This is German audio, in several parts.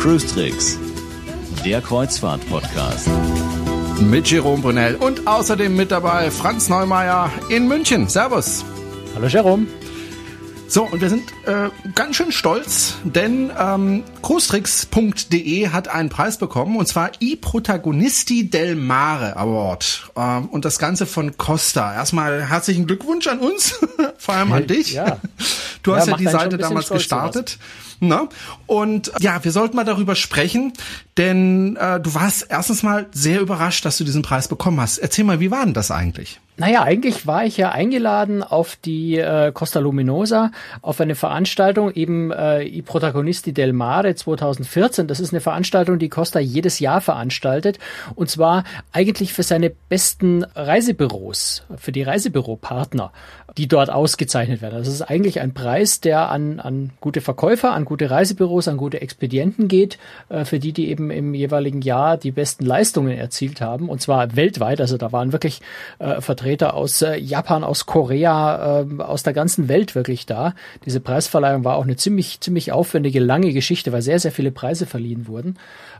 Cruise Tricks, der Kreuzfahrt-Podcast. Mit Jerome Brunel und außerdem mit dabei Franz Neumeier in München. Servus. Hallo Jerome. So, und wir sind äh, ganz schön stolz, denn ähm, cruestricks.de hat einen Preis bekommen, und zwar I Protagonisti del Mare Award. Ähm, und das Ganze von Costa. Erstmal herzlichen Glückwunsch an uns, vor allem an dich. Ja. Du hast Ja, ja, die Seite damals gestartet. Na? Und ja, wir sollten mal darüber sprechen, denn äh, du warst erstens mal sehr überrascht, dass du diesen Preis bekommen hast. Erzähl mal, wie war denn das eigentlich? Naja, eigentlich war ich ja eingeladen auf die äh, Costa Luminosa, auf eine Veranstaltung, eben äh, I Protagonisti del Mare 2014. Das ist eine Veranstaltung, die Costa jedes Jahr veranstaltet. Und zwar eigentlich für seine besten Reisebüros, für die Reisebüropartner, die dort ausgezeichnet werden. Das ist eigentlich ein Preis, der an, an gute Verkäufer, an gute Reisebüros, an gute Expedienten geht, äh, für die, die eben im jeweiligen Jahr die besten Leistungen erzielt haben. Und zwar weltweit. Also da waren wirklich äh, Vertreter aus äh, Japan, aus Korea, äh, aus der ganzen Welt wirklich da. Diese Preisverleihung war auch eine ziemlich, ziemlich aufwendige, lange Geschichte, weil sehr, sehr viele Preise verliehen wurden.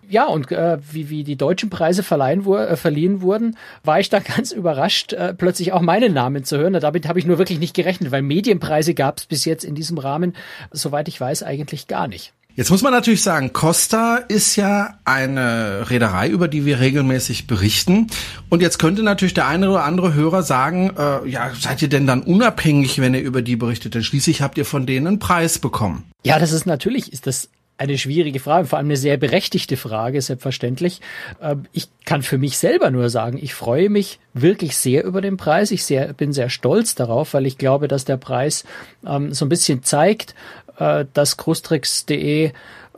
Ja, und äh, wie, wie die deutschen Preise verleihen, wu- äh, verliehen wurden, war ich da ganz überrascht, äh, plötzlich auch meinen Namen zu hören. Damit habe ich nur wirklich nicht gerechnet, weil Medienpreise gab es bis jetzt in diesem Rahmen, soweit ich weiß, eigentlich gar nicht. Jetzt muss man natürlich sagen, Costa ist ja eine Reederei, über die wir regelmäßig berichten. Und jetzt könnte natürlich der eine oder andere Hörer sagen, äh, ja, seid ihr denn dann unabhängig, wenn ihr über die berichtet? Denn schließlich habt ihr von denen einen Preis bekommen. Ja, das ist natürlich, ist das eine schwierige Frage, vor allem eine sehr berechtigte Frage, selbstverständlich. Ähm, Ich kann für mich selber nur sagen, ich freue mich wirklich sehr über den Preis. Ich sehr, bin sehr stolz darauf, weil ich glaube, dass der Preis ähm, so ein bisschen zeigt, äh, dass Cruestricks.de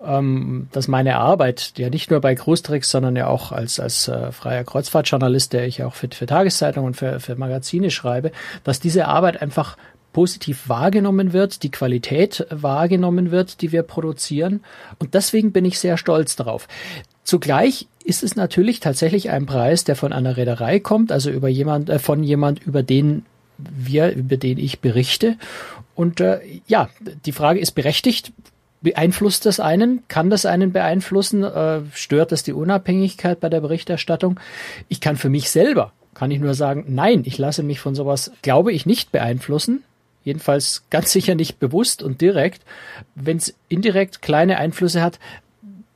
ähm, dass meine Arbeit, ja nicht nur bei Cruestricks, sondern ja auch als, als äh, freier Kreuzfahrtjournalist, der ich auch für, für Tageszeitungen und für, für Magazine schreibe, dass diese Arbeit einfach positiv wahrgenommen wird, die Qualität wahrgenommen wird, die wir produzieren. Und deswegen bin ich sehr stolz darauf. Zugleich ist es natürlich tatsächlich ein Preis, der von einer Reederei kommt, also über jemand, äh, von jemand, über den wir, über den ich berichte. Und äh, ja, die Frage ist berechtigt. Beeinflusst das einen? Kann das einen beeinflussen? Äh, stört das die Unabhängigkeit bei der Berichterstattung? Ich kann für mich selber, kann ich nur sagen, nein, ich lasse mich von sowas, glaube ich, nicht beeinflussen. Jedenfalls ganz sicher nicht bewusst und direkt. Wenn es indirekt kleine Einflüsse hat,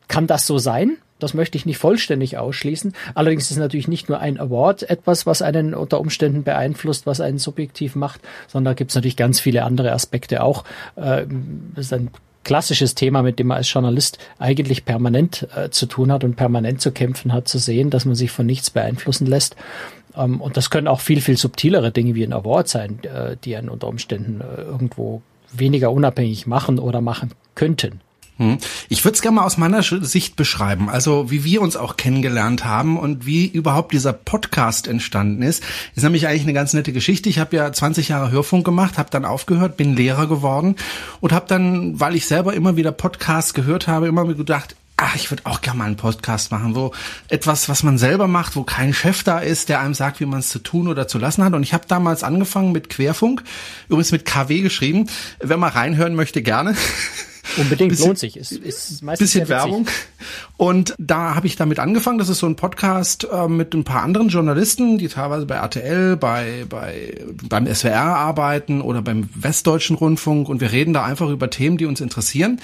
kann das so sein? Das möchte ich nicht vollständig ausschließen. Allerdings ist natürlich nicht nur ein Award etwas, was einen unter Umständen beeinflusst, was einen subjektiv macht, sondern da gibt es natürlich ganz viele andere Aspekte auch. Äh, Das ist ein klassisches Thema, mit dem man als Journalist eigentlich permanent äh, zu tun hat und permanent zu kämpfen hat, zu sehen, dass man sich von nichts beeinflussen lässt. Ähm, und das können auch viel, viel subtilere Dinge wie ein Award sein, äh, die einen unter Umständen äh, irgendwo weniger unabhängig machen oder machen könnten. Hm. Ich würde es gerne mal aus meiner Sicht beschreiben, also wie wir uns auch kennengelernt haben und wie überhaupt dieser Podcast entstanden ist. Ist nämlich eigentlich eine ganz nette Geschichte. Ich habe ja 20 Jahre Hörfunk gemacht, habe dann aufgehört, bin Lehrer geworden und habe dann, weil ich selber immer wieder Podcasts gehört habe, immer gedacht, ach, ich würde auch gerne mal einen Podcast machen, wo etwas, was man selber macht, wo kein Chef da ist, der einem sagt, wie man es zu tun oder zu lassen hat. Und ich habe damals angefangen mit Querfunk, übrigens mit KW geschrieben. Wer mal reinhören möchte, gerne. Unbedingt Bisschen- lohnt sich. Ist, ist meistens bisschen. Werbung. Und da habe ich damit angefangen. Das ist so ein Podcast äh, mit ein paar anderen Journalisten, die teilweise bei RTL, bei, bei, beim SWR arbeiten oder beim Westdeutschen Rundfunk. Und wir reden da einfach über Themen, die uns interessieren.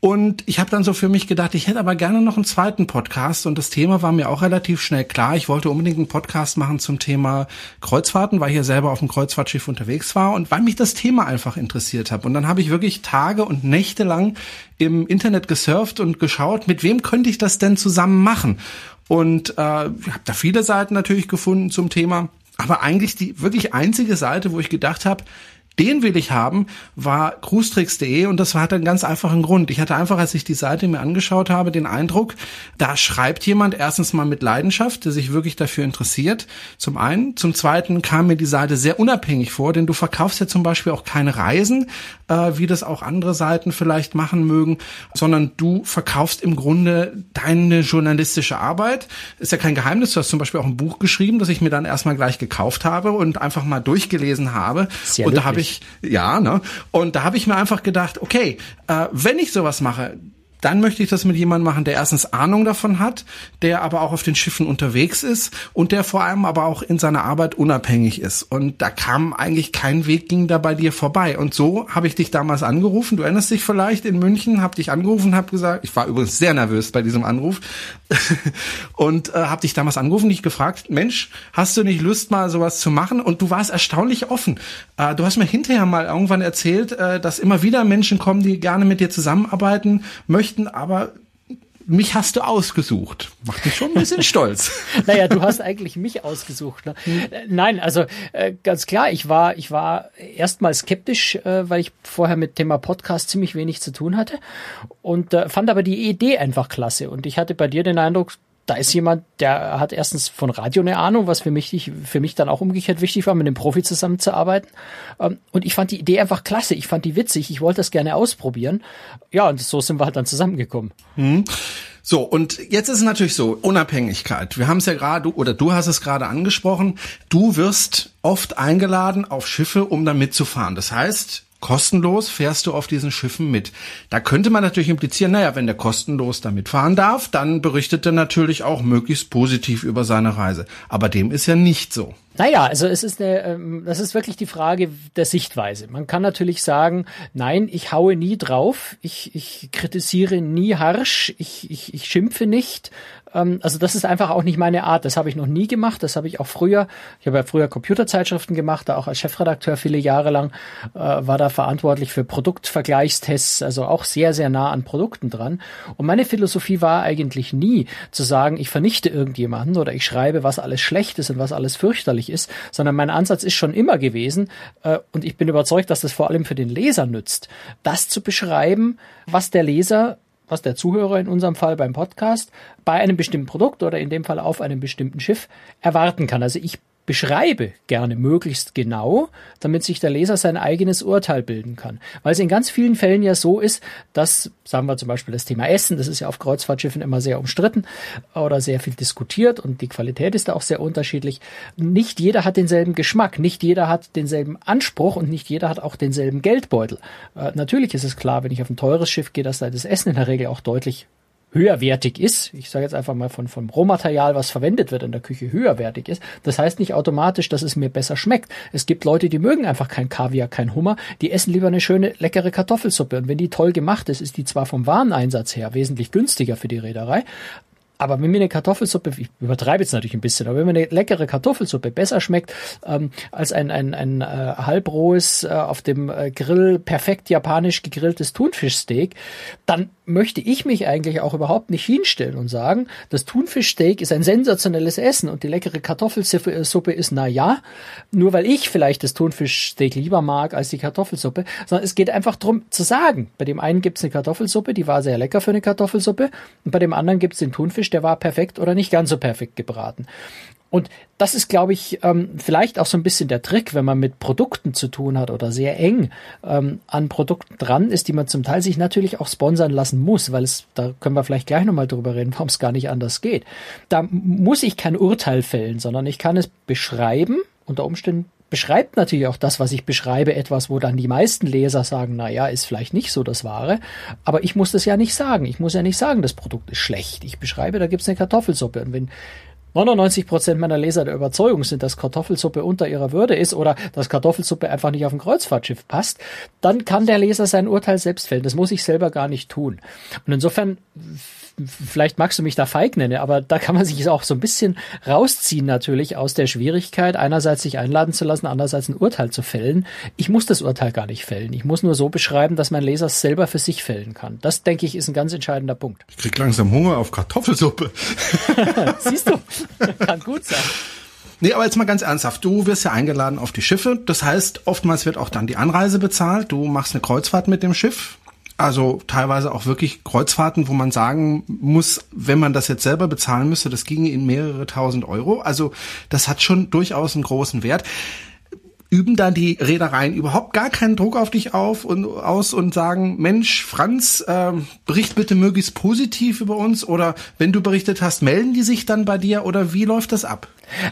Und ich habe dann so für mich gedacht, ich hätte aber gerne noch einen zweiten Podcast. Und das Thema war mir auch relativ schnell klar. Ich wollte unbedingt einen Podcast machen zum Thema Kreuzfahrten, weil ich ja selber auf dem Kreuzfahrtschiff unterwegs war und weil mich das Thema einfach interessiert hat. Und dann habe ich wirklich Tage und Nächte lang im Internet gesurft und geschaut, mit wem könnte ich das denn zusammen machen. Und äh, habe da viele Seiten natürlich gefunden zum Thema. Aber eigentlich die wirklich einzige Seite, wo ich gedacht habe, den will ich haben, war cruestricks.de und das hat einen ganz einfachen Grund. Ich hatte einfach, als ich die Seite mir angeschaut habe, den Eindruck, da schreibt jemand erstens mal mit Leidenschaft, der sich wirklich dafür interessiert, zum einen. Zum zweiten kam mir die Seite sehr unabhängig vor, denn du verkaufst ja zum Beispiel auch keine Reisen, äh, wie das auch andere Seiten vielleicht machen mögen, sondern du verkaufst im Grunde deine journalistische Arbeit. Ist ja kein Geheimnis, du hast zum Beispiel auch ein Buch geschrieben, das ich mir dann erstmal gleich gekauft habe und einfach mal durchgelesen habe. Sehr und da habe ich, ja, ne? Und da habe ich mir einfach gedacht, okay, äh, wenn ich sowas mache, dann möchte ich das mit jemandem machen, der erstens Ahnung davon hat, der aber auch auf den Schiffen unterwegs ist und der vor allem aber auch in seiner Arbeit unabhängig ist. Und da kam eigentlich kein Weg, ging da bei dir vorbei. Und so habe ich dich damals angerufen. Du erinnerst dich vielleicht in München, habe dich angerufen, habe gesagt, ich war übrigens sehr nervös bei diesem Anruf und äh, habe dich damals angerufen, dich gefragt, Mensch, hast du nicht Lust mal sowas zu machen? Und du warst erstaunlich offen. Äh, du hast mir hinterher mal irgendwann erzählt, äh, dass immer wieder Menschen kommen, die gerne mit dir zusammenarbeiten möchten, aber mich hast du ausgesucht. Macht mich schon ein bisschen stolz. Naja, du hast eigentlich mich ausgesucht. Ne? Äh, Nein, also äh, ganz klar, ich war, ich war erstmal skeptisch, äh, weil ich vorher mit Thema Podcast ziemlich wenig zu tun hatte und äh, fand aber die Idee einfach klasse. Und ich hatte bei dir den Eindruck, da ist jemand, der hat erstens von Radio eine Ahnung, was für mich, für mich dann auch umgekehrt wichtig war, mit dem Profi zusammenzuarbeiten. Ähm, Und ich fand die Idee einfach klasse. Ich fand die witzig. Ich wollte das gerne ausprobieren. Ja, und so sind wir halt dann zusammengekommen. So, und jetzt ist es natürlich so, Unabhängigkeit. Wir haben es ja gerade, oder du hast es gerade angesprochen, du wirst oft eingeladen auf Schiffe, um da mitzufahren. Das heißt, kostenlos fährst du auf diesen Schiffen mit. Da könnte man natürlich implizieren, naja, wenn der kostenlos da mitfahren darf, dann berichtet er natürlich auch möglichst positiv über seine Reise. Aber dem ist ja nicht so. Naja, also es ist eine, ähm, das ist wirklich die Frage der Sichtweise. Man kann natürlich sagen, nein, ich haue nie drauf, ich, ich kritisiere nie harsch, ich, ich, ich schimpfe nicht. Ähm, Also das ist einfach auch nicht meine Art. Das habe ich noch nie gemacht. Das habe ich auch früher. Ich habe ja früher Computerzeitschriften gemacht, da auch als Chefredakteur viele Jahre lang äh, war da verantwortlich für Produktvergleichstests, also auch sehr sehr nah an Produkten dran. Und meine Philosophie war eigentlich nie zu sagen, ich vernichte irgendjemanden oder ich schreibe, was alles schlecht ist und was alles fürchterlich ist, sondern mein Ansatz ist schon immer gewesen äh, und ich bin überzeugt, dass das vor allem für den Leser nützt, das zu beschreiben, was der Leser was der Zuhörer in unserem Fall beim Podcast bei einem bestimmten Produkt oder in dem Fall auf einem bestimmten Schiff erwarten kann. Also ich beschreibe gerne möglichst genau, damit sich der Leser sein eigenes Urteil bilden kann. Weil es in ganz vielen Fällen ja so ist, dass, sagen wir zum Beispiel das Thema Essen, das ist ja auf Kreuzfahrtschiffen immer sehr umstritten oder sehr viel diskutiert und die Qualität ist da auch sehr unterschiedlich. Nicht jeder hat denselben Geschmack, nicht jeder hat denselben Anspruch und nicht jeder hat auch denselben Geldbeutel. Äh, natürlich ist es klar, wenn ich auf ein teures Schiff gehe, dass da das Essen in der Regel auch deutlich höherwertig ist, ich sage jetzt einfach mal von vom Rohmaterial, was verwendet wird in der Küche, höherwertig ist. Das heißt nicht automatisch, dass es mir besser schmeckt. Es gibt Leute, die mögen einfach kein Kaviar, kein Hummer, die essen lieber eine schöne, leckere Kartoffelsuppe. Und wenn die toll gemacht ist, ist die zwar vom Wareneinsatz her wesentlich günstiger für die Reederei, aber wenn mir eine Kartoffelsuppe, ich übertreibe jetzt natürlich ein bisschen, aber wenn mir eine leckere Kartoffelsuppe besser schmeckt ähm, als ein, ein, ein äh, halbrohes, äh, auf dem äh, Grill perfekt japanisch gegrilltes Thunfischsteak, dann möchte ich mich eigentlich auch überhaupt nicht hinstellen und sagen, das Thunfischsteak ist ein sensationelles Essen und die leckere Kartoffelsuppe Suppe ist na ja, nur weil ich vielleicht das Thunfischsteak lieber mag als die Kartoffelsuppe, sondern es geht einfach drum zu sagen, bei dem einen gibt's eine Kartoffelsuppe, die war sehr lecker für eine Kartoffelsuppe und bei dem anderen gibt's den Thunfisch, der war perfekt oder nicht ganz so perfekt gebraten. Und das ist, glaube ich, ähm, vielleicht auch so ein bisschen der Trick, wenn man mit Produkten zu tun hat oder sehr eng ähm, an Produkten dran ist, die man zum Teil sich natürlich auch sponsern lassen muss, weil es, da können wir vielleicht gleich nochmal drüber reden, warum es gar nicht anders geht. Da muss ich kein Urteil fällen, sondern ich kann es beschreiben, unter Umständen beschreibt natürlich auch das, was ich beschreibe, etwas, wo dann die meisten Leser sagen, na ja, ist vielleicht nicht so das Wahre. Aber ich muss das ja nicht sagen. Ich muss ja nicht sagen, das Produkt ist schlecht. Ich beschreibe, da gibt's eine Kartoffelsuppe. Und wenn 99 Prozent meiner Leser der Überzeugung sind, dass Kartoffelsuppe unter ihrer Würde ist oder dass Kartoffelsuppe einfach nicht auf ein Kreuzfahrtschiff passt, dann kann der Leser sein Urteil selbst fällen. Das muss ich selber gar nicht tun. Und insofern vielleicht magst du mich da feig nennen, aber da kann man sich auch so ein bisschen rausziehen natürlich aus der Schwierigkeit, einerseits sich einladen zu lassen, andererseits ein Urteil zu fällen. Ich muss das Urteil gar nicht fällen. Ich muss nur so beschreiben, dass mein Leser es selber für sich fällen kann. Das, denke ich, ist ein ganz entscheidender Punkt. Ich krieg langsam Hunger auf Kartoffelsuppe. Siehst du? kann gut sein. Nee, aber jetzt mal ganz ernsthaft. Du wirst ja eingeladen auf die Schiffe. Das heißt, oftmals wird auch dann die Anreise bezahlt. Du machst eine Kreuzfahrt mit dem Schiff. Also teilweise auch wirklich Kreuzfahrten, wo man sagen muss, wenn man das jetzt selber bezahlen müsste, das ginge in mehrere tausend Euro. Also das hat schon durchaus einen großen Wert üben da die Reedereien überhaupt gar keinen Druck auf dich auf und aus und sagen, Mensch, Franz, äh, bericht bitte möglichst positiv über uns oder wenn du berichtet hast, melden die sich dann bei dir oder wie läuft das ab?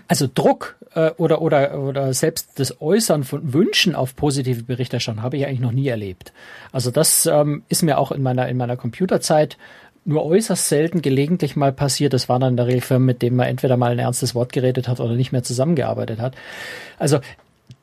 Also Druck äh, oder oder oder selbst das Äußern von Wünschen auf positive Berichterstattung habe ich eigentlich noch nie erlebt. Also das ähm, ist mir auch in meiner in meiner Computerzeit nur äußerst selten gelegentlich mal passiert. Das war dann in der Regel Firmen, mit denen man entweder mal ein ernstes Wort geredet hat oder nicht mehr zusammengearbeitet hat. Also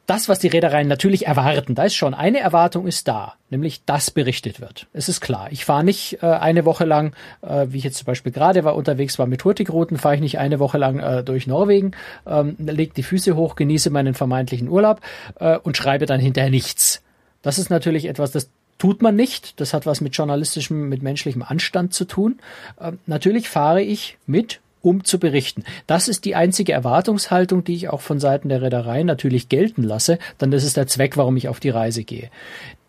das, was die Reedereien natürlich erwarten, da ist schon eine Erwartung ist da, nämlich dass berichtet wird. Es ist klar. Ich fahre nicht äh, eine Woche lang, äh, wie ich jetzt zum Beispiel gerade war unterwegs war mit Hurtigruten, fahre ich nicht eine Woche lang äh, durch Norwegen, ähm, leg die Füße hoch, genieße meinen vermeintlichen Urlaub äh, und schreibe dann hinterher nichts. Das ist natürlich etwas, das tut man nicht. Das hat was mit journalistischem, mit menschlichem Anstand zu tun. Äh, natürlich fahre ich mit um zu berichten. Das ist die einzige Erwartungshaltung, die ich auch von Seiten der Reederei natürlich gelten lasse, denn das ist der Zweck, warum ich auf die Reise gehe.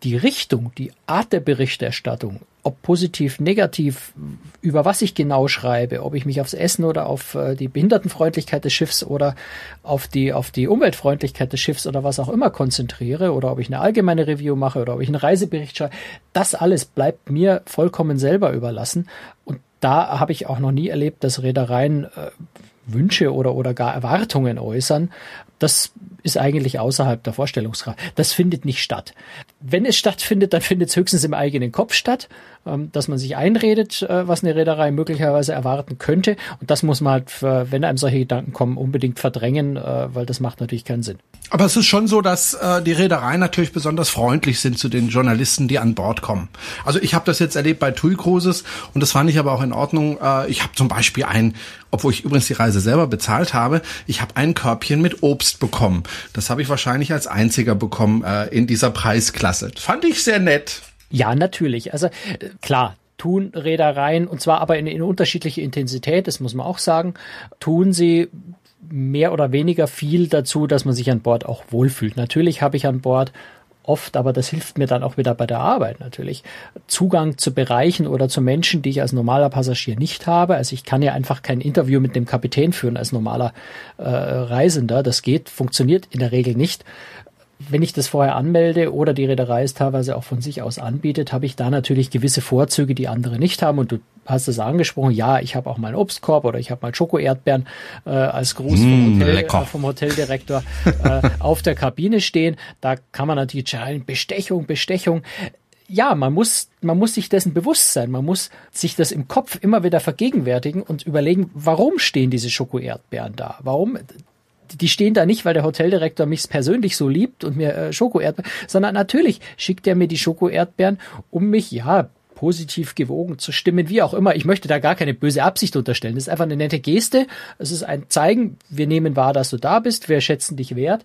Die Richtung, die Art der Berichterstattung, ob positiv, negativ, über was ich genau schreibe, ob ich mich aufs Essen oder auf äh, die Behindertenfreundlichkeit des Schiffs oder auf die, auf die Umweltfreundlichkeit des Schiffs oder was auch immer konzentriere oder ob ich eine allgemeine Review mache oder ob ich einen Reisebericht schreibe, das alles bleibt mir vollkommen selber überlassen. Und da habe ich auch noch nie erlebt, dass Reedereien äh, Wünsche oder, oder gar Erwartungen äußern. Das ist eigentlich außerhalb der Vorstellungskraft. Das findet nicht statt. Wenn es stattfindet, dann findet es höchstens im eigenen Kopf statt, ähm, dass man sich einredet, äh, was eine Reederei möglicherweise erwarten könnte. Und das muss man halt, äh, wenn einem solche Gedanken kommen, unbedingt verdrängen, äh, weil das macht natürlich keinen Sinn. Aber es ist schon so, dass äh, die Reedereien natürlich besonders freundlich sind zu den Journalisten, die an Bord kommen. Also ich habe das jetzt erlebt bei TUI Cruises und das fand ich aber auch in Ordnung. Ich habe zum Beispiel ein, obwohl ich übrigens die Reise selber bezahlt habe, ich habe ein Körbchen mit Obst bekommen. Das habe ich wahrscheinlich als einziger bekommen äh, in dieser Preisklasse. Fand ich sehr nett. Ja, natürlich. Also äh, klar, tun Reedereien, und zwar aber in, in unterschiedlicher Intensität, das muss man auch sagen, tun sie mehr oder weniger viel dazu, dass man sich an Bord auch wohlfühlt. Natürlich habe ich an Bord oft, aber das hilft mir dann auch wieder bei der Arbeit natürlich, Zugang zu Bereichen oder zu Menschen, die ich als normaler Passagier nicht habe. Also ich kann ja einfach kein Interview mit dem Kapitän führen als normaler äh, Reisender. Das geht, funktioniert in der Regel nicht wenn ich das vorher anmelde oder die Reederei es teilweise auch von sich aus anbietet, habe ich da natürlich gewisse Vorzüge, die andere nicht haben. Und du hast es angesprochen, ja, ich habe auch mal einen Obstkorb oder ich habe mal Schokoerdbeeren äh, als Gruß vom, mm, Hotel, äh, vom Hoteldirektor äh, auf der Kabine stehen. Da kann man natürlich schreien, Bestechung, Bestechung ja, man muss, man muss sich dessen bewusst sein. Man muss sich das im Kopf immer wieder vergegenwärtigen und überlegen, warum stehen diese Schokoerdbeeren da? Warum? Die stehen da nicht, weil der Hoteldirektor mich persönlich so liebt und mir äh, Schokoerdbeeren, sondern natürlich schickt er mir die Schokoerdbeeren, um mich, ja, positiv gewogen zu stimmen, wie auch immer. Ich möchte da gar keine böse Absicht unterstellen. Das ist einfach eine nette Geste. Es ist ein Zeigen, wir nehmen wahr, dass du da bist, wir schätzen dich wert.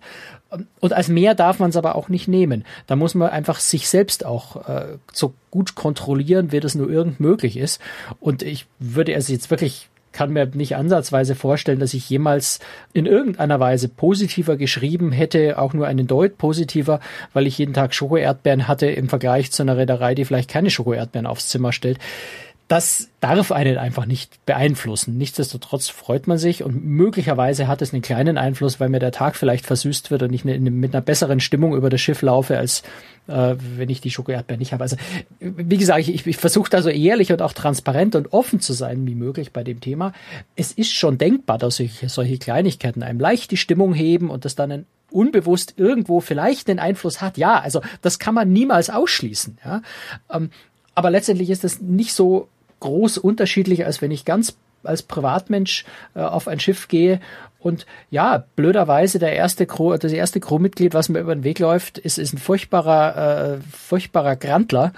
Und als mehr darf man es aber auch nicht nehmen. Da muss man einfach sich selbst auch äh, so gut kontrollieren, wie das nur irgend möglich ist. Und ich würde es jetzt wirklich kann mir nicht ansatzweise vorstellen, dass ich jemals in irgendeiner Weise positiver geschrieben hätte, auch nur einen Deut positiver, weil ich jeden Tag Schokoerdbeeren hatte im Vergleich zu einer Reederei, die vielleicht keine Schokoerdbeeren aufs Zimmer stellt das darf einen einfach nicht beeinflussen. Nichtsdestotrotz freut man sich und möglicherweise hat es einen kleinen Einfluss, weil mir der Tag vielleicht versüßt wird und ich mit einer besseren Stimmung über das Schiff laufe, als äh, wenn ich die Schokoerdbeeren nicht habe. Also wie gesagt, ich, ich versuche da so ehrlich und auch transparent und offen zu sein wie möglich bei dem Thema. Es ist schon denkbar, dass solche, solche Kleinigkeiten einem leicht die Stimmung heben und das dann unbewusst irgendwo vielleicht einen Einfluss hat. Ja, also das kann man niemals ausschließen. Ja. Ähm, aber letztendlich ist es nicht so groß unterschiedlich, als wenn ich ganz als Privatmensch äh, auf ein Schiff gehe und ja, blöderweise der erste Crew, das erste Crewmitglied, was mir über den Weg läuft, ist, ist ein furchtbarer, äh, furchtbarer Grantler.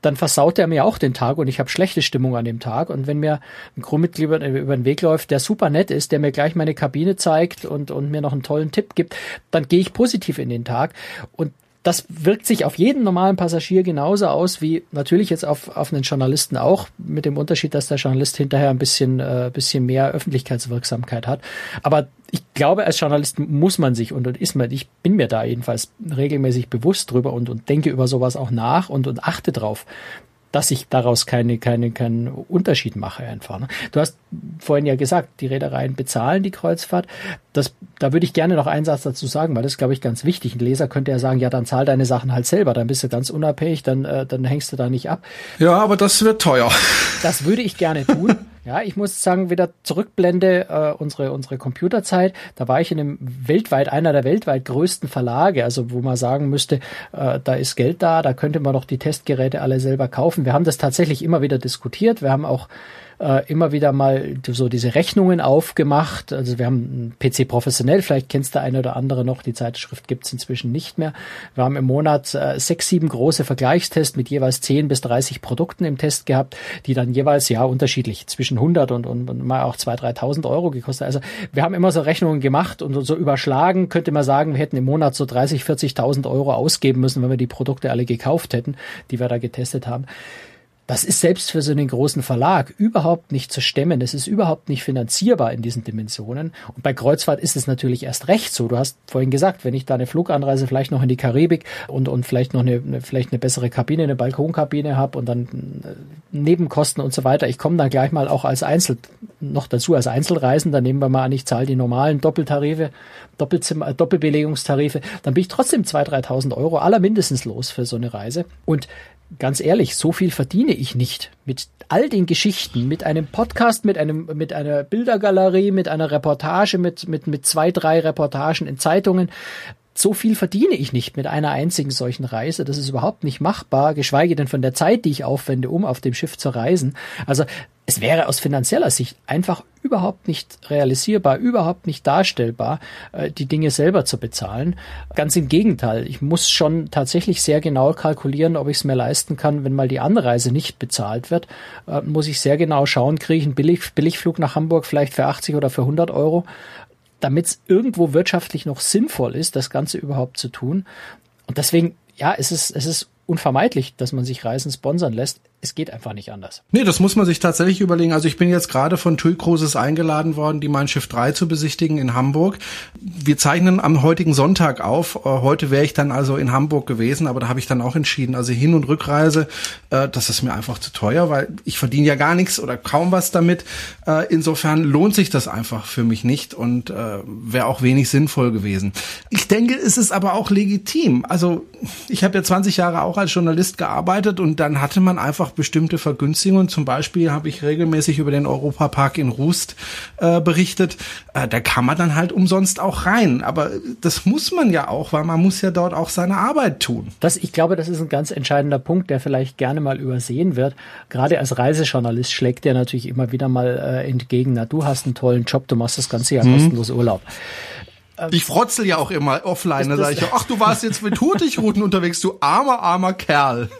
Dann versaut er mir auch den Tag und ich habe schlechte Stimmung an dem Tag. Und wenn mir ein Crewmitglied über, den Weg läuft, der super nett ist, der mir gleich meine Kabine zeigt und, und mir noch einen tollen Tipp gibt, dann gehe ich positiv in den Tag. Und das wirkt sich auf jeden normalen Passagier genauso aus wie natürlich jetzt auf, auf einen Journalisten auch, mit dem Unterschied, dass der Journalist hinterher ein bisschen, äh, bisschen mehr Öffentlichkeitswirksamkeit hat. Aber ich glaube, als Journalist muss man sich und, und ist man, ich bin mir da jedenfalls regelmäßig bewusst drüber und, und denke über sowas auch nach und, und achte drauf, dass ich daraus keine, keine, keinen Unterschied mache einfach. Ne? Du hast vorhin ja gesagt, die Reedereien bezahlen die Kreuzfahrt. Das, da würde ich gerne noch einen Satz dazu sagen, weil das ist, glaube ich, ganz wichtig. Ein Leser könnte ja sagen, ja, dann zahl deine Sachen halt selber, dann bist du ganz unabhängig, dann, äh, dann hängst du da nicht ab. Ja, aber das wird teuer. Das würde ich gerne tun. Ja, ich muss sagen, wieder zurückblende äh, unsere unsere Computerzeit. Da war ich in einem weltweit einer der weltweit größten Verlage, also wo man sagen müsste, äh, da ist Geld da, da könnte man doch die Testgeräte alle selber kaufen. Wir haben das tatsächlich immer wieder diskutiert. Wir haben auch äh, immer wieder mal so diese Rechnungen aufgemacht. Also wir haben PC professionell, vielleicht kennst du eine oder andere noch, die Zeitschrift gibt's inzwischen nicht mehr. Wir haben im Monat äh, sechs, sieben große Vergleichstests mit jeweils 10 bis 30 Produkten im Test gehabt, die dann jeweils ja unterschiedlich zwischen 100 und, und, und mal auch 2.000, 3.000 Euro gekostet. Also wir haben immer so Rechnungen gemacht und so überschlagen könnte man sagen, wir hätten im Monat so 30, 40.000 Euro ausgeben müssen, wenn wir die Produkte alle gekauft hätten, die wir da getestet haben. Das ist selbst für so einen großen Verlag überhaupt nicht zu stemmen. Das ist überhaupt nicht finanzierbar in diesen Dimensionen. Und bei Kreuzfahrt ist es natürlich erst recht so. Du hast vorhin gesagt, wenn ich da eine Fluganreise vielleicht noch in die Karibik und, und vielleicht noch eine, eine vielleicht eine bessere Kabine, eine Balkonkabine habe und dann äh, Nebenkosten und so weiter, ich komme dann gleich mal auch als Einzel, noch dazu als Einzelreisender, nehmen wir mal an, ich zahle die normalen Doppeltarife, Doppelzimmer, Doppelbelegungstarife, dann bin ich trotzdem 2.000, 3.000 Euro aller mindestens los für so eine Reise. Und ganz ehrlich, so viel verdiene ich nicht mit all den Geschichten, mit einem Podcast, mit einem, mit einer Bildergalerie, mit einer Reportage, mit, mit, mit zwei, drei Reportagen in Zeitungen. So viel verdiene ich nicht mit einer einzigen solchen Reise. Das ist überhaupt nicht machbar, geschweige denn von der Zeit, die ich aufwende, um auf dem Schiff zu reisen. Also es wäre aus finanzieller Sicht einfach überhaupt nicht realisierbar, überhaupt nicht darstellbar, äh, die Dinge selber zu bezahlen. Ganz im Gegenteil, ich muss schon tatsächlich sehr genau kalkulieren, ob ich es mir leisten kann, wenn mal die Anreise nicht bezahlt wird, äh, muss ich sehr genau schauen, kriege ich einen Billig, Billigflug nach Hamburg vielleicht für 80 oder für 100 Euro, damit es irgendwo wirtschaftlich noch sinnvoll ist, das Ganze überhaupt zu tun. Und deswegen, ja, es ist, es ist unvermeidlich, dass man sich Reisen sponsern lässt es geht einfach nicht anders. Nee, das muss man sich tatsächlich überlegen. Also ich bin jetzt gerade von TUI Cruises eingeladen worden, die Mein Schiff 3 zu besichtigen in Hamburg. Wir zeichnen am heutigen Sonntag auf. Äh, heute wäre ich dann also in Hamburg gewesen, aber da habe ich dann auch entschieden, also Hin- und Rückreise, äh, das ist mir einfach zu teuer, weil ich verdiene ja gar nichts oder kaum was damit. Äh, insofern lohnt sich das einfach für mich nicht und wäre auch wenig sinnvoll gewesen. Ich denke, es ist aber auch legitim. Also ich habe ja 20 Jahre auch als Journalist gearbeitet und dann hatte man einfach bestimmte Vergünstigungen. Zum Beispiel habe ich regelmäßig über den Europapark in Rust äh, berichtet. Äh, da kann man dann halt umsonst auch rein. Aber das muss man ja auch, weil man muss ja dort auch seine Arbeit tun. Das, ich glaube, das ist ein ganz entscheidender Punkt, der vielleicht gerne mal übersehen wird. Gerade als Reisejournalist schlägt der natürlich immer wieder mal äh, entgegen, na, du hast einen tollen Job, du machst das ganze Jahr mhm. kostenlos Urlaub. Ähm, ich frotzel ja auch immer offline, da sage ich, ach, du warst jetzt mit Hurtigruten unterwegs, du armer, armer Kerl.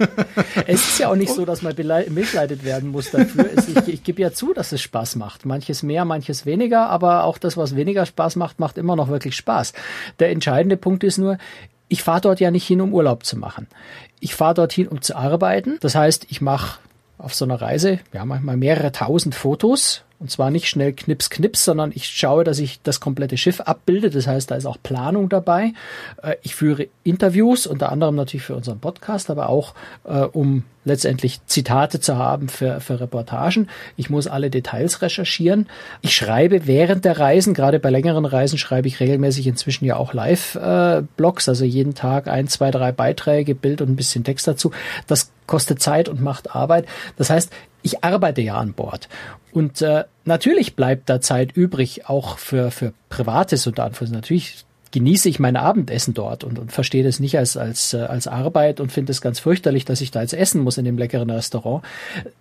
Es ist ja auch nicht so, dass man mitleidet werden muss dafür. Ich, ich gebe ja zu, dass es Spaß macht. Manches mehr, manches weniger, aber auch das, was weniger Spaß macht, macht immer noch wirklich Spaß. Der entscheidende Punkt ist nur, ich fahre dort ja nicht hin, um Urlaub zu machen. Ich fahre dorthin, um zu arbeiten. Das heißt, ich mache auf so einer Reise, ja, manchmal mehrere tausend Fotos und zwar nicht schnell knips, knips, sondern ich schaue, dass ich das komplette Schiff abbilde. Das heißt, da ist auch Planung dabei. Äh, ich führe Interviews, unter anderem natürlich für unseren Podcast, aber auch äh, um letztendlich Zitate zu haben für, für Reportagen. Ich muss alle Details recherchieren. Ich schreibe während der Reisen, gerade bei längeren Reisen schreibe ich regelmäßig inzwischen ja auch Live-Blogs, also jeden Tag ein, zwei, drei Beiträge, Bild und ein bisschen Text dazu. Das kostet Zeit und macht Arbeit. Das heißt, ich arbeite ja an Bord. Und äh, natürlich bleibt da Zeit übrig, auch für, für Privates und Anführungszeichen. Natürlich genieße ich mein Abendessen dort und, und verstehe das nicht als, als, äh, als Arbeit und finde es ganz fürchterlich, dass ich da jetzt essen muss in dem leckeren Restaurant.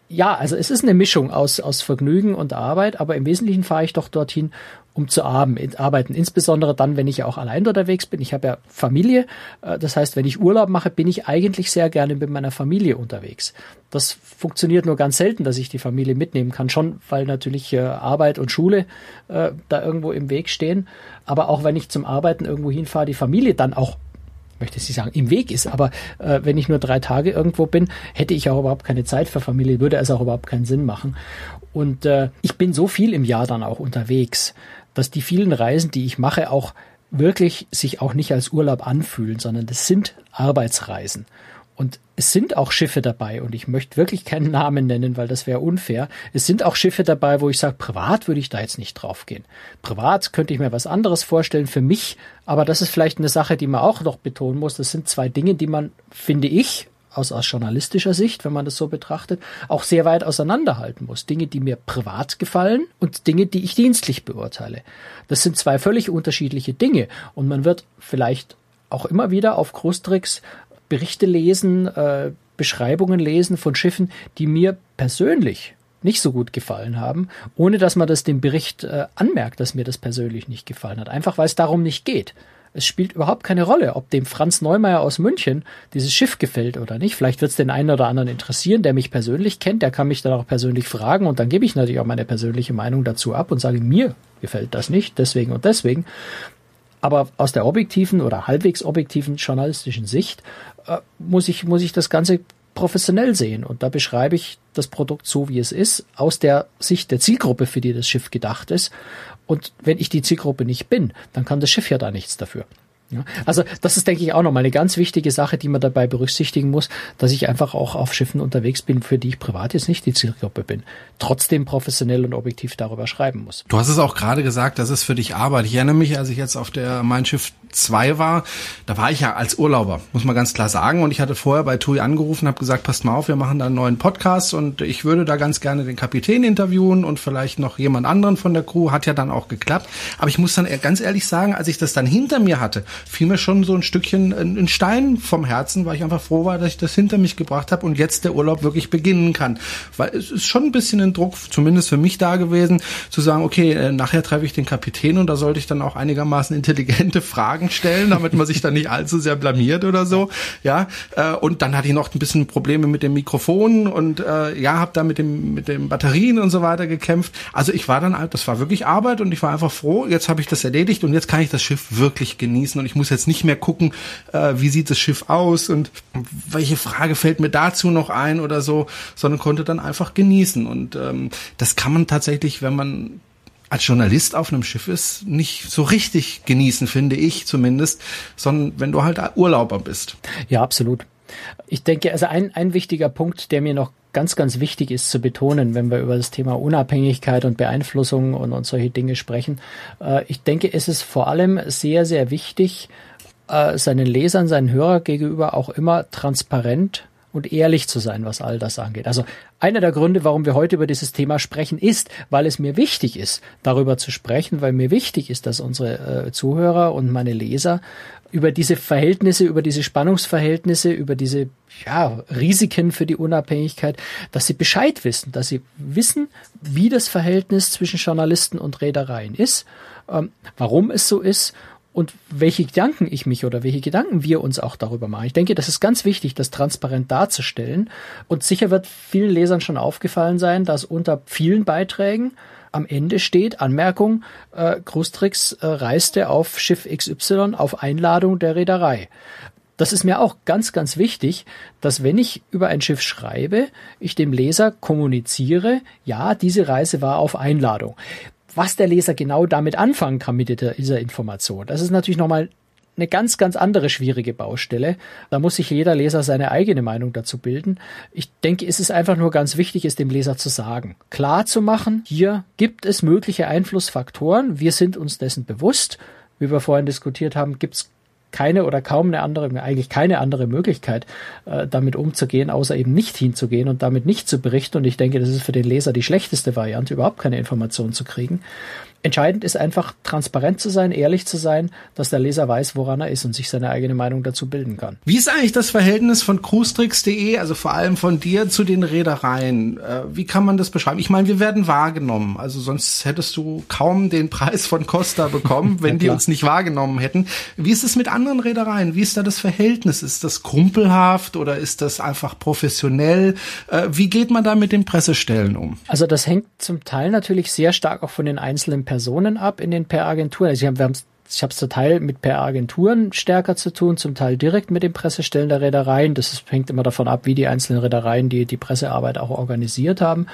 Ja, also es ist eine Mischung aus, aus Vergnügen und Arbeit, aber im Wesentlichen fahre ich doch dorthin, um zu arbeiten. Insbesondere dann, wenn ich ja auch allein unterwegs bin. Ich habe ja Familie. Äh, das heißt, wenn ich Urlaub mache, bin ich eigentlich sehr gerne mit meiner Familie unterwegs. Das funktioniert nur ganz selten, dass ich die Familie mitnehmen kann. Schon, weil natürlich äh, Arbeit und Schule da irgendwo im Weg stehen. Aber auch wenn ich zum Arbeiten irgendwo hinfahre, die Familie dann auch möchte ich sagen, im Weg ist. Aber äh, wenn ich nur drei Tage irgendwo bin, hätte ich auch überhaupt keine Zeit für Familie, würde es auch überhaupt keinen Sinn machen. Und äh, ich bin so viel im Jahr dann auch unterwegs, dass die vielen Reisen, die ich mache, auch wirklich sich auch nicht als Urlaub anfühlen, sondern das sind Arbeitsreisen. Und es sind auch Schiffe dabei, und ich möchte wirklich keinen Namen nennen, weil das wäre unfair. Es sind auch Schiffe dabei, wo ich sage, privat würde ich da jetzt nicht draufgehen. Privat könnte ich mir was anderes vorstellen für mich, aber das ist vielleicht eine Sache, die man auch noch betonen muss. Das sind zwei Dinge, die man, finde ich, aus, aus journalistischer Sicht, wenn man das so betrachtet, auch sehr weit auseinanderhalten muss. Dinge, die mir privat gefallen und Dinge, die ich dienstlich beurteile. Das sind zwei völlig unterschiedliche Dinge und man wird vielleicht auch immer wieder auf Großtricks Berichte lesen, äh, Beschreibungen lesen von Schiffen, die mir persönlich nicht so gut gefallen haben, ohne dass man das dem Bericht äh, anmerkt, dass mir das persönlich nicht gefallen hat. Einfach weil es darum nicht geht. Es spielt überhaupt keine Rolle, ob dem Franz Neumeier aus München dieses Schiff gefällt oder nicht. Vielleicht wird es den einen oder anderen interessieren, der mich persönlich kennt, der kann mich dann auch persönlich fragen und dann gebe ich natürlich auch meine persönliche Meinung dazu ab und sage, mir gefällt das nicht, deswegen und deswegen. Aber aus der objektiven oder halbwegs objektiven journalistischen Sicht äh, muss ich, muss ich das Ganze professionell sehen. Und da beschreibe ich das Produkt so, wie es ist, aus der Sicht der Zielgruppe, für die das Schiff gedacht ist. Und wenn ich die Zielgruppe nicht bin, dann kann das Schiff ja da nichts dafür. Ja, also das ist, denke ich, auch nochmal eine ganz wichtige Sache, die man dabei berücksichtigen muss, dass ich einfach auch auf Schiffen unterwegs bin, für die ich privat jetzt nicht die Zielgruppe bin, trotzdem professionell und objektiv darüber schreiben muss. Du hast es auch gerade gesagt, das ist für dich Arbeit. Ich erinnere mich, als ich jetzt auf der Mein Schiff 2 war, da war ich ja als Urlauber, muss man ganz klar sagen. Und ich hatte vorher bei TUI angerufen, habe gesagt, passt mal auf, wir machen da einen neuen Podcast und ich würde da ganz gerne den Kapitän interviewen und vielleicht noch jemand anderen von der Crew. Hat ja dann auch geklappt. Aber ich muss dann ganz ehrlich sagen, als ich das dann hinter mir hatte, fiel mir schon so ein Stückchen ein Stein vom Herzen, weil ich einfach froh war, dass ich das hinter mich gebracht habe und jetzt der Urlaub wirklich beginnen kann. Weil es ist schon ein bisschen ein Druck, zumindest für mich da gewesen, zu sagen, okay, äh, nachher treffe ich den Kapitän und da sollte ich dann auch einigermaßen intelligente Fragen Fragen stellen, damit man sich dann nicht allzu sehr blamiert oder so. Ja, äh, und dann hatte ich noch ein bisschen Probleme mit dem Mikrofon und äh, ja, habe da mit dem mit den Batterien und so weiter gekämpft. Also ich war dann, das war wirklich Arbeit und ich war einfach froh. Jetzt habe ich das erledigt und jetzt kann ich das Schiff wirklich genießen und ich muss jetzt nicht mehr gucken, äh, wie sieht das Schiff aus und welche Frage fällt mir dazu noch ein oder so, sondern konnte dann einfach genießen und ähm, das kann man tatsächlich, wenn man als Journalist auf einem Schiff ist, nicht so richtig genießen, finde ich zumindest, sondern wenn du halt Urlauber bist. Ja, absolut. Ich denke, also ein, ein wichtiger Punkt, der mir noch ganz, ganz wichtig ist zu betonen, wenn wir über das Thema Unabhängigkeit und Beeinflussung und, und solche Dinge sprechen. Äh, ich denke, es ist vor allem sehr, sehr wichtig, äh, seinen Lesern, seinen Hörer gegenüber auch immer transparent und ehrlich zu sein, was all das angeht. Also einer der Gründe, warum wir heute über dieses Thema sprechen, ist, weil es mir wichtig ist, darüber zu sprechen, weil mir wichtig ist, dass unsere äh, Zuhörer und meine Leser über diese Verhältnisse, über diese Spannungsverhältnisse, über diese ja, Risiken für die Unabhängigkeit, dass sie Bescheid wissen, dass sie wissen, wie das Verhältnis zwischen Journalisten und Reedereien ist, ähm, warum es so ist und welche Gedanken ich mich oder welche Gedanken wir uns auch darüber machen. Ich denke, das ist ganz wichtig, das transparent darzustellen. Und sicher wird vielen Lesern schon aufgefallen sein, dass unter vielen Beiträgen am Ende steht, Anmerkung, äh, Großtricks äh, reiste auf Schiff XY auf Einladung der Reederei. Das ist mir auch ganz, ganz wichtig, dass wenn ich über ein Schiff schreibe, ich dem Leser kommuniziere, ja, diese Reise war auf Einladung was der Leser genau damit anfangen kann mit dieser Information. Das ist natürlich nochmal eine ganz, ganz andere schwierige Baustelle. Da muss sich jeder Leser seine eigene Meinung dazu bilden. Ich denke, es ist einfach nur ganz wichtig, es dem Leser zu sagen. Klar zu machen, hier gibt es mögliche Einflussfaktoren. Wir sind uns dessen bewusst. Wie wir vorhin diskutiert haben, gibt es keine oder kaum eine andere, eigentlich keine andere Möglichkeit, äh, damit umzugehen, außer eben nicht hinzugehen und damit nicht zu berichten. Und ich denke, das ist für den Leser die schlechteste Variante, überhaupt keine Informationen zu kriegen. Entscheidend ist einfach transparent zu sein, ehrlich zu sein, dass der Leser weiß, woran er ist und sich seine eigene Meinung dazu bilden kann. Wie ist eigentlich das Verhältnis von cruestricks.de, also vor allem von dir zu den Reedereien? Äh, wie kann man das beschreiben? Ich meine, wir werden wahrgenommen. Also sonst hättest du kaum den Preis von Costa bekommen, wenn ja, die uns nicht wahrgenommen hätten. Wie ist es mit anderen Reedereien? Wie ist da das Verhältnis? Ist das kumpelhaft oder ist das einfach professionell? Äh, wie geht man da mit den Pressestellen um? Also das hängt zum Teil natürlich sehr stark auch von den einzelnen Personen ab in den Per-Agenturen. Also haben es ich habe es zum Teil mit PR-Agenturen stärker zu tun, zum Teil direkt mit den Pressestellen der Reedereien. Das ist, hängt immer davon ab, wie die einzelnen Reedereien die, die Pressearbeit auch organisiert haben.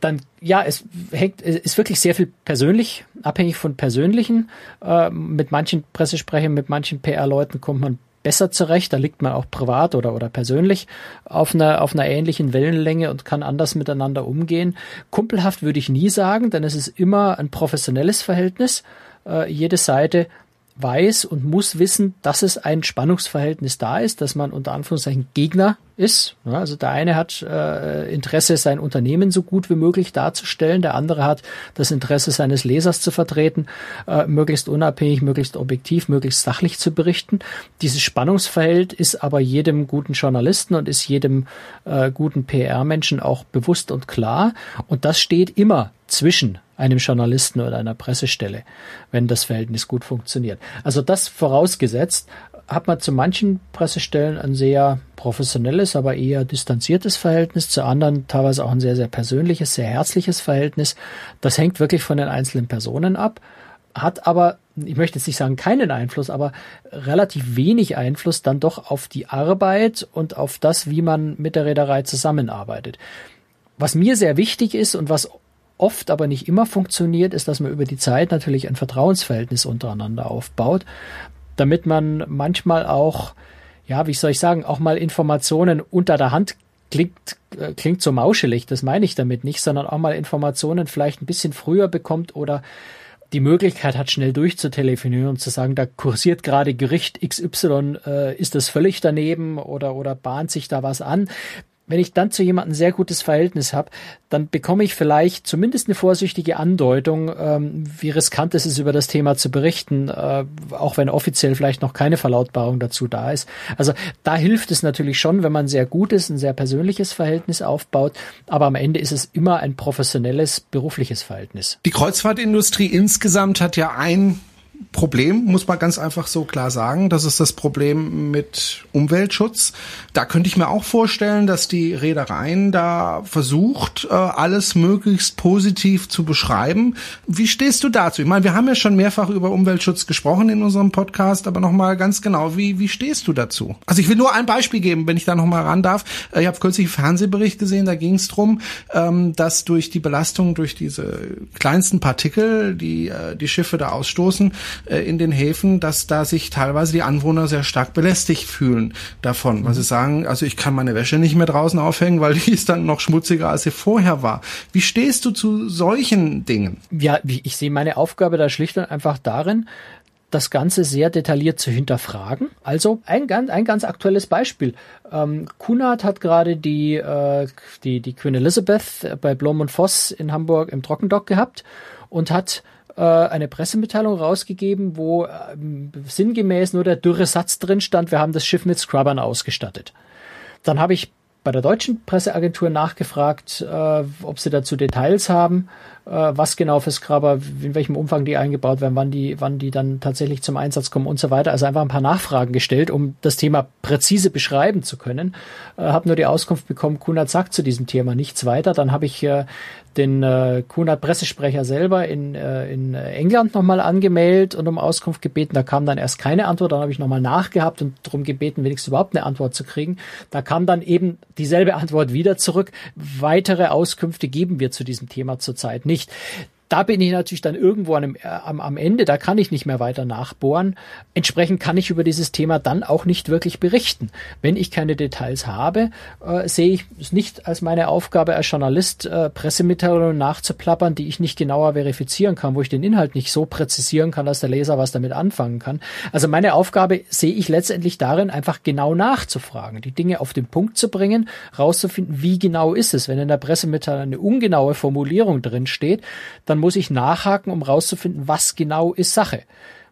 Dann, ja, es hängt, ist wirklich sehr viel persönlich, abhängig von persönlichen. Äh, mit manchen Pressesprechern, mit manchen PR-Leuten kommt man besser zurecht. Da liegt man auch privat oder, oder persönlich auf einer, auf einer ähnlichen Wellenlänge und kann anders miteinander umgehen. Kumpelhaft würde ich nie sagen, denn es ist immer ein professionelles Verhältnis. Äh, jede Seite weiß und muss wissen, dass es ein Spannungsverhältnis da ist, dass man unter Anführungszeichen Gegner ist. Also der eine hat äh, Interesse, sein Unternehmen so gut wie möglich darzustellen, der andere hat das Interesse seines Lesers zu vertreten, äh, möglichst unabhängig, möglichst objektiv, möglichst sachlich zu berichten. Dieses Spannungsverhältnis ist aber jedem guten Journalisten und ist jedem äh, guten PR-Menschen auch bewusst und klar. Und das steht immer zwischen einem Journalisten oder einer Pressestelle, wenn das Verhältnis gut funktioniert. Also das vorausgesetzt, hat man zu manchen Pressestellen ein sehr professionelles, aber eher distanziertes Verhältnis, zu anderen teilweise auch ein sehr, sehr persönliches, sehr herzliches Verhältnis. Das hängt wirklich von den einzelnen Personen ab, hat aber, ich möchte jetzt nicht sagen keinen Einfluss, aber relativ wenig Einfluss dann doch auf die Arbeit und auf das, wie man mit der Reederei zusammenarbeitet. Was mir sehr wichtig ist und was oft aber nicht immer funktioniert, ist, dass man über die Zeit natürlich ein Vertrauensverhältnis untereinander aufbaut, damit man manchmal auch, ja, wie soll ich sagen, auch mal Informationen unter der Hand klingt, äh, klingt so mauschelig, das meine ich damit nicht, sondern auch mal Informationen vielleicht ein bisschen früher bekommt oder die Möglichkeit hat, schnell durchzutelefonieren und zu sagen, da kursiert gerade Gericht XY, äh, ist das völlig daneben oder, oder bahnt sich da was an wenn ich dann zu jemandem sehr gutes Verhältnis habe, dann bekomme ich vielleicht zumindest eine vorsichtige Andeutung, ähm, wie riskant es ist, über das Thema zu berichten, äh, auch wenn offiziell vielleicht noch keine Verlautbarung dazu da ist. Also da hilft es natürlich schon, wenn man sehr gutes, ein sehr persönliches Verhältnis aufbaut, aber am Ende ist es immer ein professionelles, berufliches Verhältnis. Die Kreuzfahrtindustrie insgesamt hat ja ein Problem, muss man ganz einfach so klar sagen. Das ist das Problem mit Umweltschutz. Da könnte ich mir auch vorstellen, dass die Reedereien da versucht, äh, alles möglichst positiv zu beschreiben. Wie stehst du dazu? Ich meine, wir haben ja schon mehrfach über Umweltschutz gesprochen in unserem Podcast, aber nochmal ganz genau, wie, wie stehst du dazu? Also ich will nur ein Beispiel geben, wenn ich da nochmal ran darf. Äh, ich habe kürzlich einen Fernsehbericht gesehen, da ging es drum, ähm, dass durch die Belastung durch diese kleinsten Partikel, die äh, die Schiffe da ausstoßen, äh, in den Häfen, dass da sich teilweise die Anwohner sehr stark belästigt fühlen davon, weil sie mhm. sagen, also ich kann meine Wäsche nicht mehr draußen aufhängen, weil die ist dann noch schmutziger, als sie vorher war. Wie stehst du zu solchen Dingen? Ja, ich sehe meine Aufgabe da schlicht und einfach darin, das Ganze sehr detailliert zu hinterfragen. Also ein ganz, ein ganz aktuelles Beispiel. Ähm, Kunert hat gerade die, äh, die, die Queen Elizabeth bei Blom und Voss in Hamburg im Trockendock gehabt und hat äh, eine Pressemitteilung rausgegeben, wo äh, sinngemäß nur der dürre Satz drin stand, wir haben das Schiff mit Scrubbern ausgestattet. Dann habe ich bei der deutschen Presseagentur nachgefragt, äh, ob sie dazu Details haben, was genau für Scrubber, in welchem Umfang die eingebaut werden, wann die, wann die dann tatsächlich zum Einsatz kommen und so weiter. Also einfach ein paar Nachfragen gestellt, um das Thema präzise beschreiben zu können. Äh, habe nur die Auskunft bekommen, Kunert sagt zu diesem Thema nichts weiter. Dann habe ich äh, den äh, Kunert-Pressesprecher selber in, äh, in England nochmal angemeldet und um Auskunft gebeten. Da kam dann erst keine Antwort. Dann habe ich nochmal nachgehabt und darum gebeten, wenigstens überhaupt eine Antwort zu kriegen. Da kam dann eben dieselbe Antwort wieder zurück. Weitere Auskünfte geben wir zu diesem Thema zurzeit nicht nicht da bin ich natürlich dann irgendwo an äh, am, am Ende, da kann ich nicht mehr weiter nachbohren. Entsprechend kann ich über dieses Thema dann auch nicht wirklich berichten. Wenn ich keine Details habe, äh, sehe ich es nicht als meine Aufgabe als Journalist, äh, Pressemitteilungen nachzuplappern, die ich nicht genauer verifizieren kann, wo ich den Inhalt nicht so präzisieren kann, dass der Leser was damit anfangen kann. Also meine Aufgabe sehe ich letztendlich darin, einfach genau nachzufragen, die Dinge auf den Punkt zu bringen, rauszufinden, wie genau ist es. Wenn in der Pressemitteilung eine ungenaue Formulierung drin steht, dann dann muss ich nachhaken, um rauszufinden, was genau ist Sache.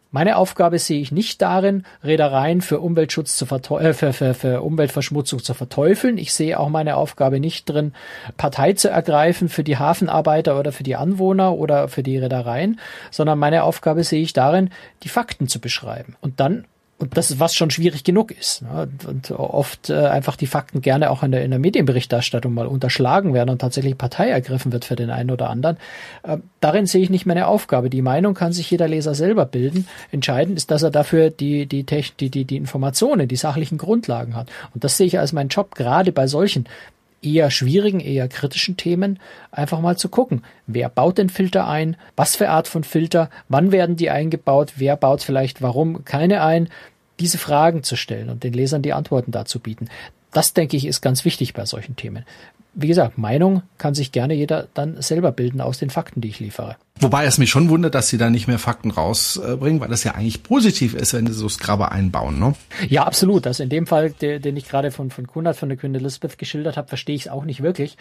Meine Aufgabe sehe ich nicht darin, Reedereien für Umweltschutz zu äh, für, für, für Umweltverschmutzung zu verteufeln. Ich sehe auch meine Aufgabe nicht drin, Partei zu ergreifen für die Hafenarbeiter oder für die Anwohner oder für die Reedereien, sondern meine Aufgabe sehe ich darin, die Fakten zu beschreiben. Und dann und das, was schon schwierig genug ist. Ne? Und oft äh, einfach die Fakten gerne auch in der, in der Medienberichterstattung mal unterschlagen werden und tatsächlich Partei ergriffen wird für den einen oder anderen. Äh, darin sehe ich nicht meine Aufgabe. Die Meinung kann sich jeder Leser selber bilden. Entscheidend ist, dass er dafür die, die, die, die, die Informationen, die sachlichen Grundlagen hat. Und das sehe ich als meinen Job, gerade bei solchen eher schwierigen, eher kritischen Themen einfach mal zu gucken, wer baut den Filter ein, was für Art von Filter, wann werden die eingebaut, wer baut vielleicht warum keine ein, diese Fragen zu stellen und den Lesern die Antworten dazu bieten. Das, denke ich, ist ganz wichtig bei solchen Themen wie gesagt, Meinung kann sich gerne jeder dann selber bilden aus den Fakten, die ich liefere. Wobei es mich schon wundert, dass sie da nicht mehr Fakten rausbringen, weil das ja eigentlich positiv ist, wenn sie so Scrubber einbauen, ne? Ja, absolut. Also in dem Fall, den ich gerade von, von Kunert von der Queen Elizabeth geschildert habe, verstehe ich es auch nicht wirklich.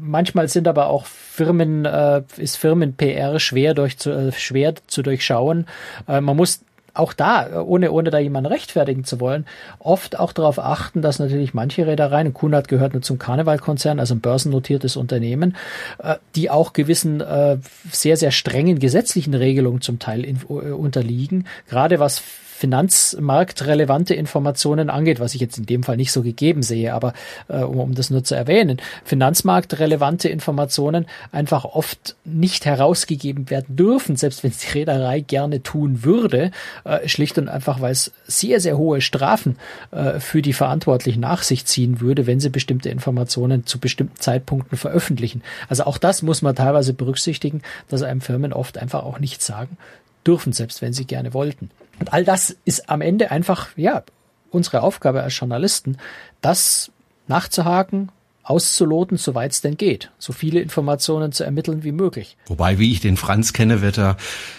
Manchmal sind aber auch Firmen, äh, ist Firmen-PR schwer durch zu, äh, schwer zu durchschauen. Äh, man muss auch da, ohne, ohne da jemanden rechtfertigen zu wollen, oft auch darauf achten, dass natürlich manche Reedereien, Kunert gehört nur zum Karnevalkonzern, also ein börsennotiertes Unternehmen, äh, die auch gewissen äh, sehr, sehr strengen gesetzlichen Regelungen zum Teil äh, unterliegen, gerade was finanzmarktrelevante Informationen angeht, was ich jetzt in dem Fall nicht so gegeben sehe, aber äh, um, um das nur zu erwähnen, finanzmarktrelevante Informationen einfach oft nicht herausgegeben werden dürfen, selbst wenn es die Reederei gerne tun würde, äh, schlicht und einfach, weil es sehr, sehr hohe Strafen äh, für die Verantwortlichen nach sich ziehen würde, wenn sie bestimmte Informationen zu bestimmten Zeitpunkten veröffentlichen. Also auch das muss man teilweise berücksichtigen, dass einem Firmen oft einfach auch nichts sagen dürfen, selbst wenn sie gerne wollten. Und all das ist am Ende einfach, ja, unsere Aufgabe als Journalisten, das nachzuhaken, auszuloten, soweit es denn geht, so viele Informationen zu ermitteln wie möglich. Wobei, wie ich den Franz kenne, wird er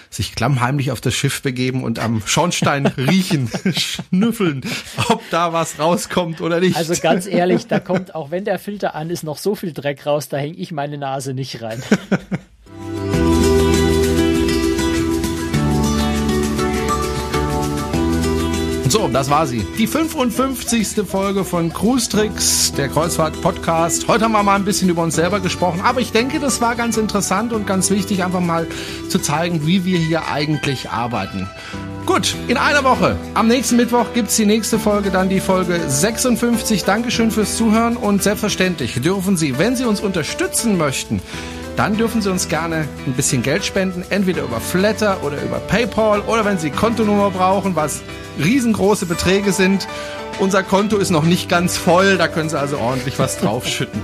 sich klammheimlich auf das Schiff begeben und am Schornstein riechen, schnüffeln, ob da was rauskommt oder nicht. Also ganz ehrlich, da kommt, auch wenn der Filter an ist, noch so viel Dreck raus, da hänge ich meine Nase nicht rein. So, das war sie. Die 55. Folge von Cruise Tricks, der Kreuzfahrt-Podcast. Heute haben wir mal ein bisschen über uns selber gesprochen, aber ich denke, das war ganz interessant und ganz wichtig, einfach mal zu zeigen, wie wir hier eigentlich arbeiten. Gut, in einer Woche. Am nächsten Mittwoch gibt's die nächste Folge, dann die Folge 56. Dankeschön fürs Zuhören und selbstverständlich dürfen Sie, wenn Sie uns unterstützen möchten, dann dürfen Sie uns gerne ein bisschen Geld spenden, entweder über Flatter oder über PayPal oder wenn Sie Kontonummer brauchen, was riesengroße Beträge sind. Unser Konto ist noch nicht ganz voll, da können Sie also ordentlich was draufschütten.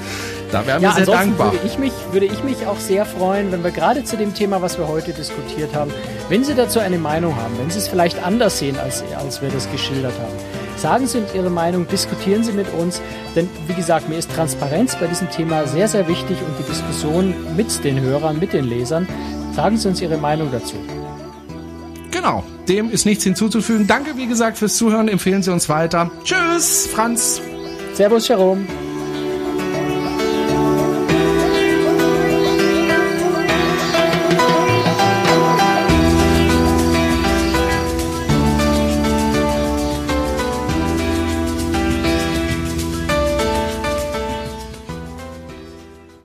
Da wären ja, wir sehr dankbar. Würde ich, mich, würde ich mich auch sehr freuen, wenn wir gerade zu dem Thema, was wir heute diskutiert haben, wenn Sie dazu eine Meinung haben, wenn Sie es vielleicht anders sehen, als, als wir das geschildert haben. Sagen Sie uns Ihre Meinung, diskutieren Sie mit uns, denn wie gesagt, mir ist Transparenz bei diesem Thema sehr, sehr wichtig und die Diskussion mit den Hörern, mit den Lesern. Sagen Sie uns Ihre Meinung dazu. Genau, dem ist nichts hinzuzufügen. Danke, wie gesagt, fürs Zuhören. Empfehlen Sie uns weiter. Tschüss, Franz. Servus, Jerome.